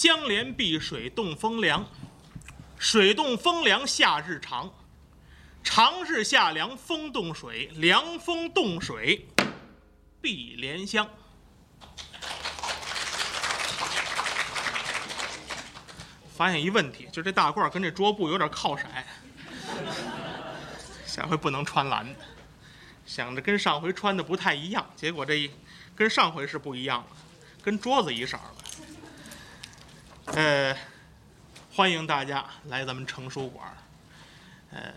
相连碧水动风凉，水动风凉夏日长，长日夏凉风动水，凉风动水碧莲香。发现一问题，就这大褂跟这桌布有点靠色，下回不能穿蓝的。想着跟上回穿的不太一样，结果这一跟上回是不一样了，跟桌子一色了。呃，欢迎大家来咱们成书馆，呃，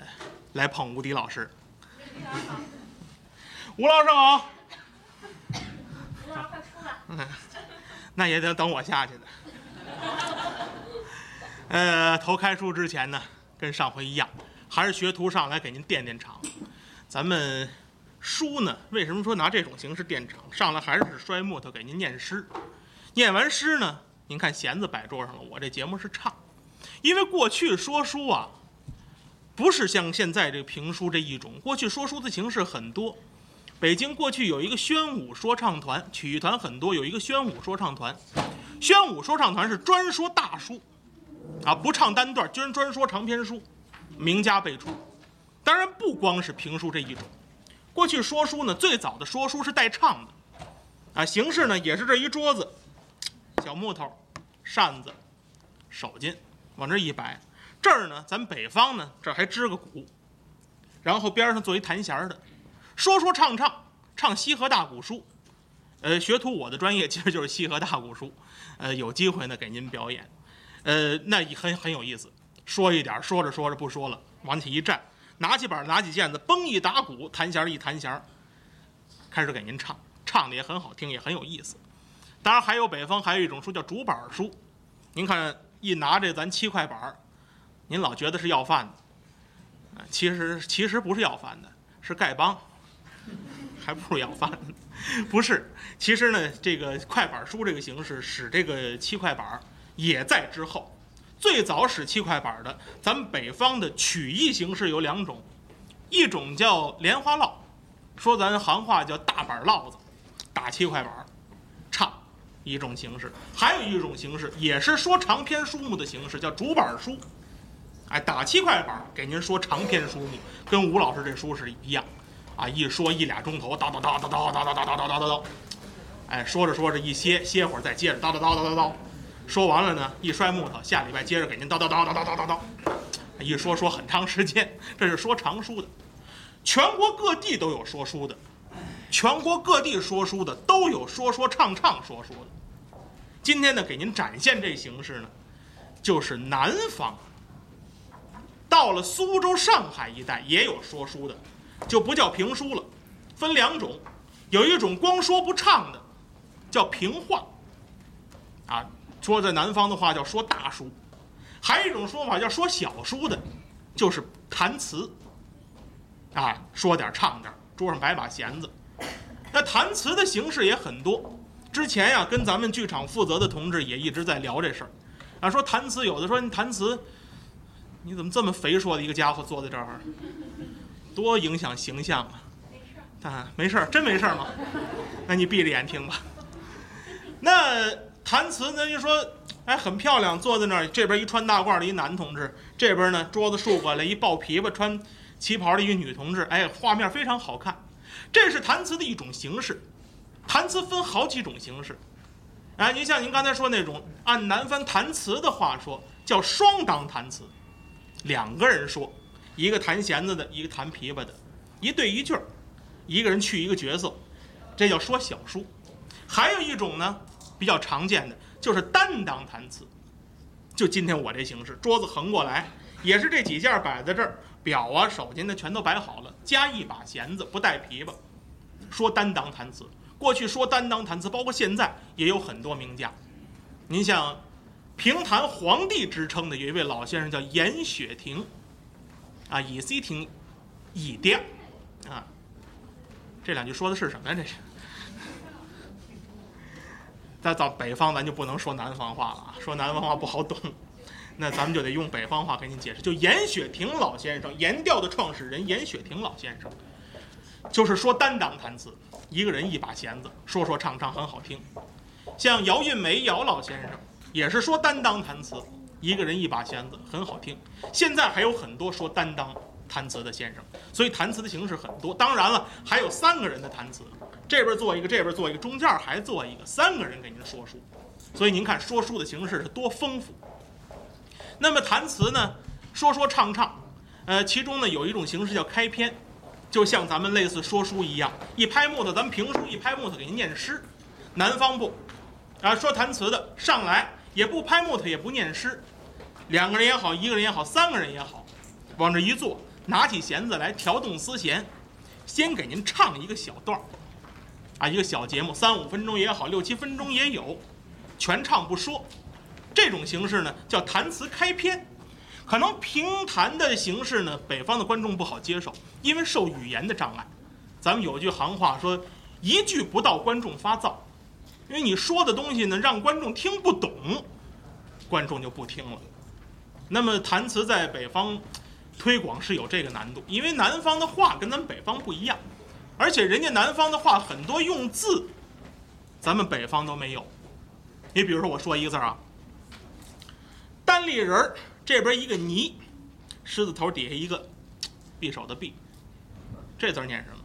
来捧吴迪老师。吴老师好。吴老师快出来。嗯，那也得等我下去的。呃，头开书之前呢，跟上回一样，还是学徒上来给您垫垫场。咱们书呢，为什么说拿这种形式垫场？上来还是摔木头给您念诗。念完诗呢，您看弦子摆桌上了，我这节目是唱。因为过去说书啊，不是像现在这个评书这一种，过去说书的形式很多。北京过去有一个宣武说唱团，曲艺团很多，有一个宣武说唱团。宣武说唱团是专说大书，啊，不唱单段，居然专说长篇书，名家辈出。当然不光是评书这一种，过去说书呢，最早的说书是带唱的，啊，形式呢也是这一桌子，小木头，扇子，手巾往这一摆，这儿呢咱北方呢这儿还支个鼓，然后边上做一弹弦的。说说唱唱唱西河大鼓书，呃，学徒我的专业其实就是西河大鼓书，呃，有机会呢给您表演，呃，那也很很有意思。说一点，说着说着不说了，往起一站，拿起板拿起毽子，嘣一打鼓，弹弦一弹弦，开始给您唱，唱的也很好听，也很有意思。当然还有北方还有一种书叫竹板书，您看一拿这咱七块板儿您老觉得是要饭的，其实其实不是要饭的，是丐帮。还不如要饭呢，不是？其实呢，这个快板书这个形式使这个七块板儿也在之后。最早使七块板的，咱们北方的曲艺形式有两种，一种叫莲花落，说咱行话叫大板烙子，打七块板儿一种形式；还有一种形式也是说长篇书目的形式，叫竹板书。哎，打七块板给您说长篇书目，跟吴老师这书是一样。啊，一说一俩钟头，叨叨叨叨叨叨叨叨叨叨叨叨，哎，说着说着一歇歇会儿，再接着叨叨叨叨叨叨，说完了呢，一摔木头，下礼拜接着给您叨叨叨叨叨。叨叨叨，一说说很长时间，这是说长书的，全国各地都有说书的，全国各地说书的都有说说唱唱说书的，今天呢，给您展现这形式呢，就是南方，到了苏州、上海一带也有说书的。就不叫评书了，分两种，有一种光说不唱的，叫评话。啊，说在南方的话叫说大书，还有一种说法叫说小书的，就是弹词。啊，说点唱点，桌上摆把弦子。那弹词的形式也很多，之前呀跟咱们剧场负责的同志也一直在聊这事儿。啊，说弹词有的说你弹词，你怎么这么肥硕的一个家伙坐在这儿？多影响形象啊！没事啊，没事真没事吗？那你闭着眼听吧。那弹词呢？就说，哎，很漂亮，坐在那儿，这边一穿大褂的一男同志，这边呢桌子竖过来一抱琵琶穿旗袍的一个女同志，哎，画面非常好看。这是弹词的一种形式。弹词分好几种形式。哎，您像您刚才说那种，按南方弹词的话说，叫双当弹词，两个人说。一个弹弦子的，一个弹琵琶的，一对一句儿，一个人去一个角色，这叫说小书。还有一种呢，比较常见的就是单当弹词，就今天我这形式，桌子横过来，也是这几件摆在这儿，表啊、手巾的全都摆好了，加一把弦子，不带琵琶，说单当弹词。过去说单当弹词，包括现在也有很多名家。您像评弹皇帝之称的有一位老先生叫严雪亭。啊，以 C 听，以调，啊，这两句说的是什么呀？这是，再到北方，咱就不能说南方话了啊，说南方话不好懂，那咱们就得用北方话给您解释。就严雪亭老先生，严调的创始人严雪亭老先生，就是说单当弹词，一个人一把弦子，说说唱唱很好听。像姚韵梅姚老先生，也是说担当弹词，一个人一把弦子，很好听。现在还有很多说担当弹词的先生，所以弹词的形式很多。当然了，还有三个人的弹词，这边做一个，这边做一个，中间还做一个，三个人给您说书。所以您看说书的形式是多丰富。那么弹词呢，说说唱唱，呃，其中呢有一种形式叫开篇，就像咱们类似说书一样，一拍木头，咱们评书一拍木头给您念诗。南方不，啊，说弹词的上来也不拍木头，也不念诗，两个人也好，一个人也好，三个人也好，往这一坐，拿起弦子来调动丝弦，先给您唱一个小段儿，啊，一个小节目，三五分钟也好，六七分钟也有，全唱不说。这种形式呢叫弹词开篇，可能评弹的形式呢，北方的观众不好接受，因为受语言的障碍。咱们有句行话说，一句不到观众发燥，因为你说的东西呢让观众听不懂，观众就不听了。那么弹词在北方推广是有这个难度，因为南方的话跟咱们北方不一样，而且人家南方的话很多用字，咱们北方都没有。你比如说我说一个字啊。单立人儿这边一个泥，狮子头底下一个匕首的匕，这字念什么？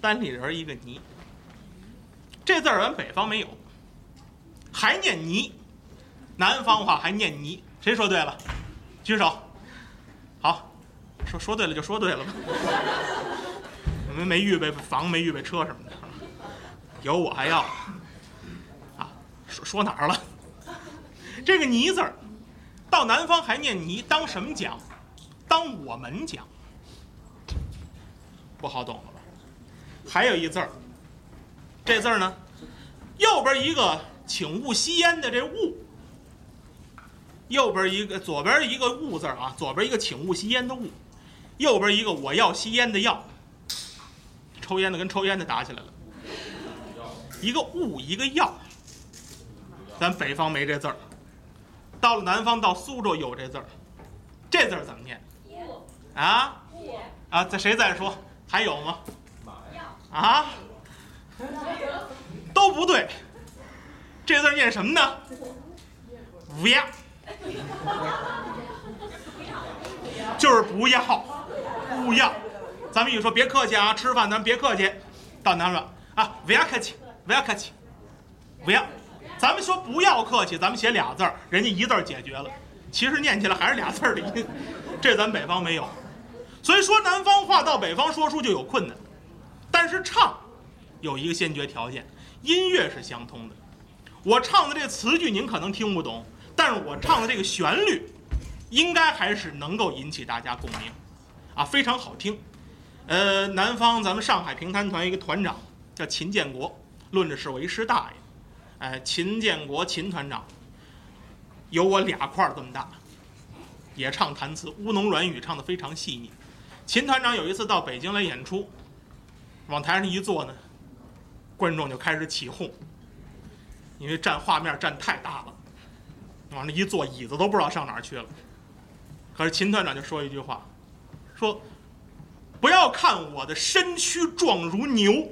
单立人儿一个泥，这字儿咱北方没有，还念泥，南方话还念泥，谁说对了？举手。好，说说对了就说对了吧。你们没预备房，没预备车什么的，有我还要啊？说说哪儿了？这个“泥”字儿，到南方还念“泥”，当什么讲？当我们讲，不好懂了吧？还有一字儿，这字儿呢，右边一个“请勿吸烟”的这“勿”，右边一个左边一个“勿”字儿啊，左边一个“请勿吸烟”的“勿”，右边一个“我要吸烟”的“要”，抽烟的跟抽烟的打起来了，一个“勿”一个“要”，咱北方没这字儿。到了南方，到苏州有这字儿，这字儿怎么念？啊？啊？在谁再说？还有吗？啊？都不对，这字儿念什么呢？不要，就是不要，不要。咱们一说别客气啊，吃饭咱别客气。到南方啊，不要客气，不要客气，不要。咱们说不要客气，咱们写俩字儿，人家一字儿解决了。其实念起来还是俩字儿的音，这咱北方没有。所以说南方话到北方说书就有困难，但是唱有一个先决条件，音乐是相通的。我唱的这词句您可能听不懂，但是我唱的这个旋律，应该还是能够引起大家共鸣，啊，非常好听。呃，南方咱们上海评弹团一个团长叫秦建国，论着是我一师大爷。哎，秦建国，秦团长，有我俩块儿这么大，也唱弹词，乌侬软语唱的非常细腻。秦团长有一次到北京来演出，往台上一坐呢，观众就开始起哄，因为占画面占太大了，往那一坐，椅子都不知道上哪儿去了。可是秦团长就说一句话，说：“不要看我的身躯壮如牛。”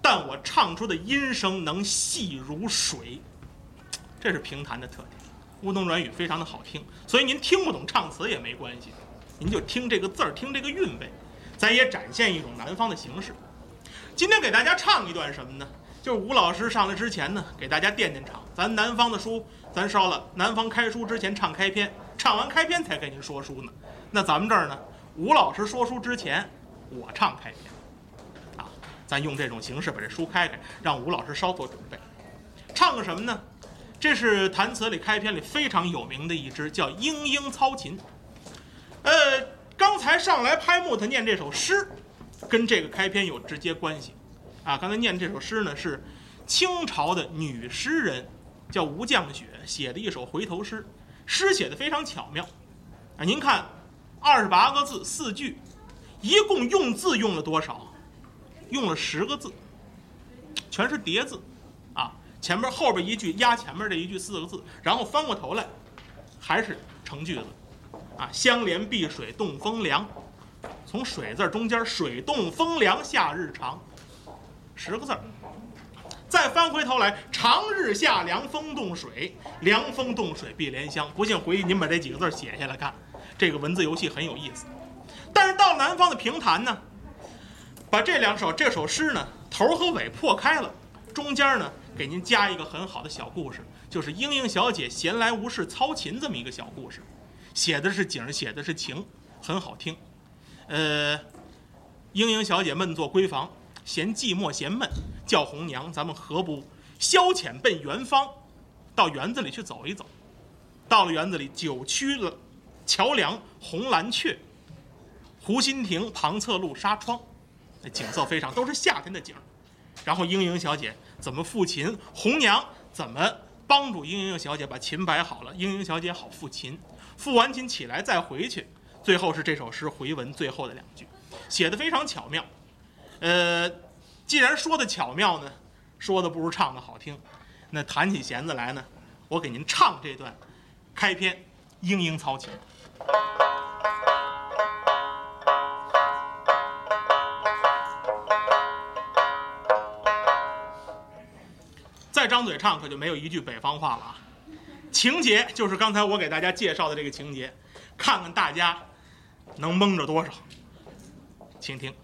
但我唱出的音声能细如水，这是评弹的特点。乌侬软语非常的好听，所以您听不懂唱词也没关系，您就听这个字儿，听这个韵味，咱也展现一种南方的形式。今天给大家唱一段什么呢？就是吴老师上来之前呢，给大家垫垫场。咱南方的书咱烧了，南方开书之前唱开篇，唱完开篇才给您说书呢。那咱们这儿呢，吴老师说书之前，我唱开篇。咱用这种形式把这书开开，让吴老师稍作准备。唱个什么呢？这是弹词里开篇里非常有名的一支，叫《莺莺操琴》。呃，刚才上来拍木头念这首诗，跟这个开篇有直接关系。啊，刚才念这首诗呢，是清朝的女诗人叫吴绛雪写的一首回头诗，诗写的非常巧妙。啊，您看，二十八个字四句，一共用字用了多少？用了十个字，全是叠字，啊，前面后边一句压前面这一句四个字，然后翻过头来，还是成句子，啊，相连碧水动风凉，从水字中间水动风凉夏日长，十个字再翻回头来，长日下凉风冻水，凉风冻水碧莲香。不信回去您把这几个字写下来看，这个文字游戏很有意思。但是到南方的评弹呢，把这两首这首诗呢头和尾破开了，中间呢给您加一个很好的小故事，就是莺莺小姐闲来无事操琴这么一个小故事，写的是景，写的是情，很好听。呃，莺莺小姐闷坐闺房，嫌寂寞嫌闷，叫红娘，咱们何不消遣奔园方，到园子里去走一走。到了园子里，九曲了桥梁红蓝雀，湖心亭旁侧露纱窗，景色非常，都是夏天的景。然后莺莺小姐怎么抚琴，红娘怎么帮助莺莺小姐把琴摆好了，莺莺小姐好抚琴，抚完琴起来再回去。最后是这首诗回文最后的两句，写的非常巧妙。呃，既然说的巧妙呢，说的不如唱的好听。那弹起弦子来呢，我给您唱这段开篇《莺莺操琴》。再张嘴唱，可就没有一句北方话了啊！情节就是刚才我给大家介绍的这个情节，看看大家能蒙着多少。请听。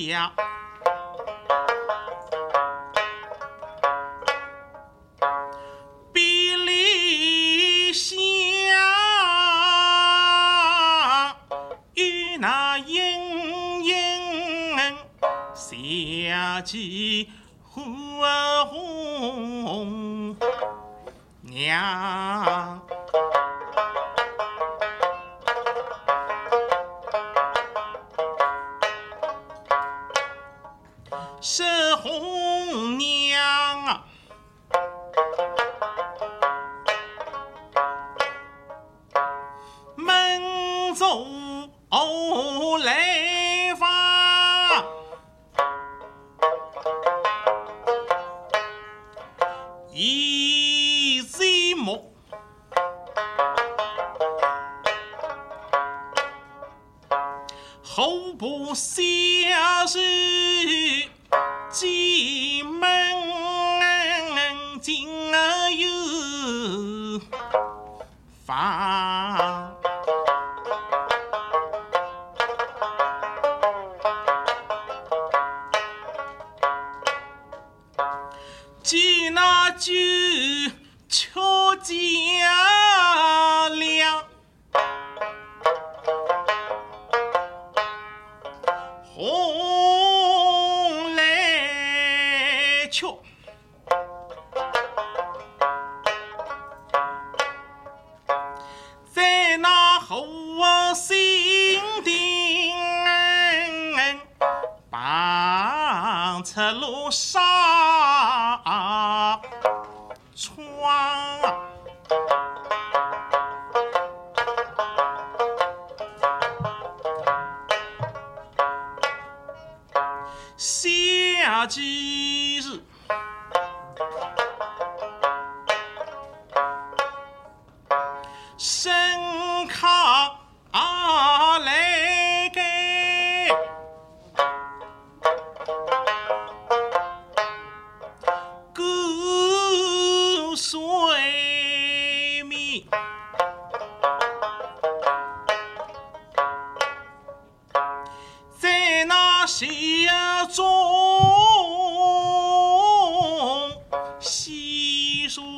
日下，比里香，与那莺莺下起红娘。走来。记那句秋家凉。红来雀，在那后心顶旁出路纱下几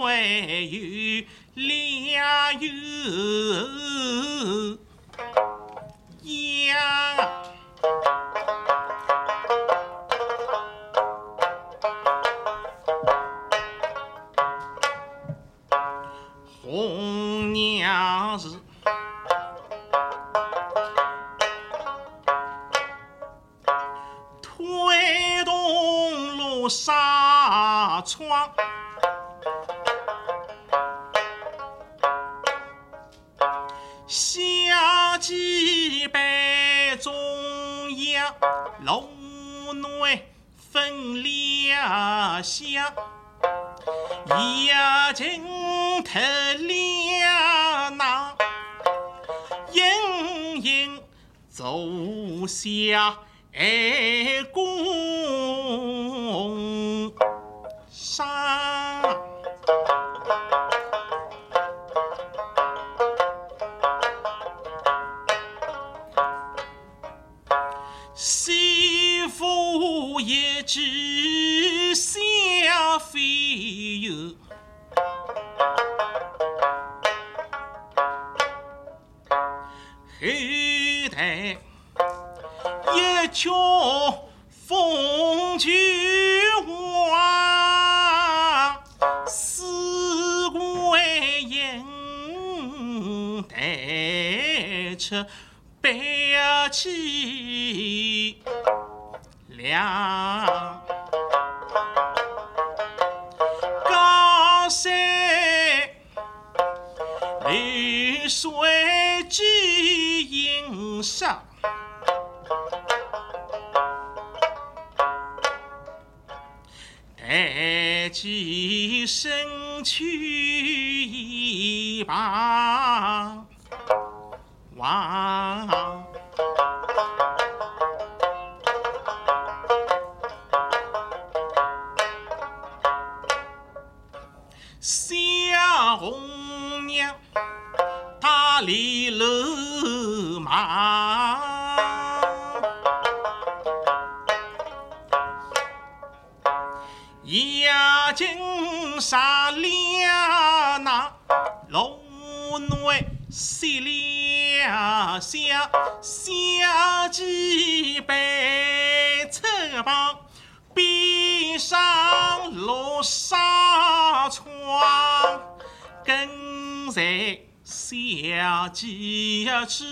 会有两有楼内分两厢，一进头两囊，隐隐奏响。哎，宫上一只小飞哟，后台。一曲风菊花，四桂英，带出白气高山流水几银上。待起身去一旁望，金沙两那楼内洗两下，下几杯车帮，闭上落纱窗，跟在小姐吃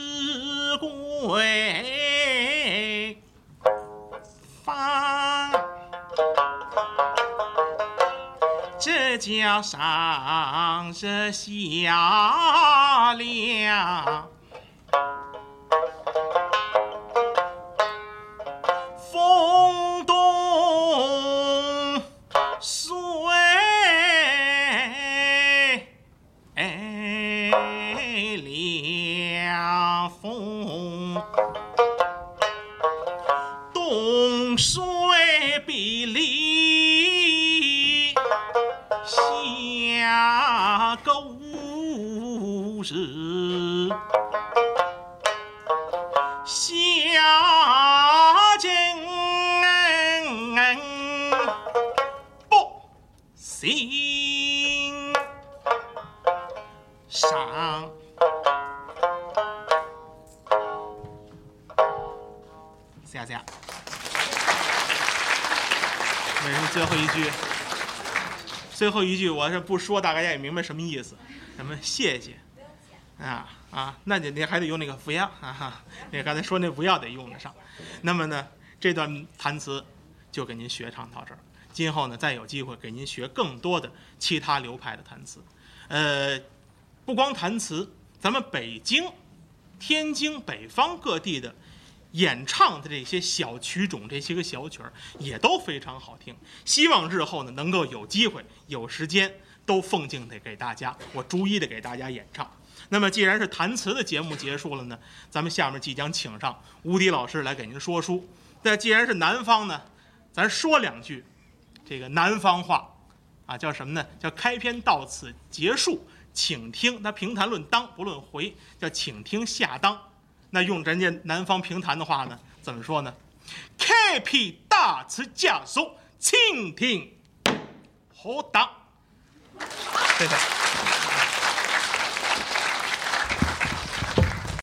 归房。这叫上日下凉，午日，下井不行上。下下，这是最后一句。最后一句我是不说，大家也明白什么意思。什么谢谢啊啊，那你你还得用那个不要啊哈，你刚才说那不要得用得上。那么呢，这段弹词就给您学唱到这儿。今后呢，再有机会给您学更多的其他流派的弹词。呃，不光弹词，咱们北京、天津、北方各地的。演唱的这些小曲种，这些个小曲儿也都非常好听。希望日后呢，能够有机会、有时间都奉敬的给大家，我逐一的给大家演唱。那么，既然是弹词的节目结束了呢，咱们下面即将请上吴迪老师来给您说书。那既然是南方呢，咱说两句这个南方话啊，叫什么呢？叫开篇到此结束，请听。那评弹论当不论回，叫请听下当。那用人家南方评弹的话呢，怎么说呢？开篇大词家书，请听何当。谢谢。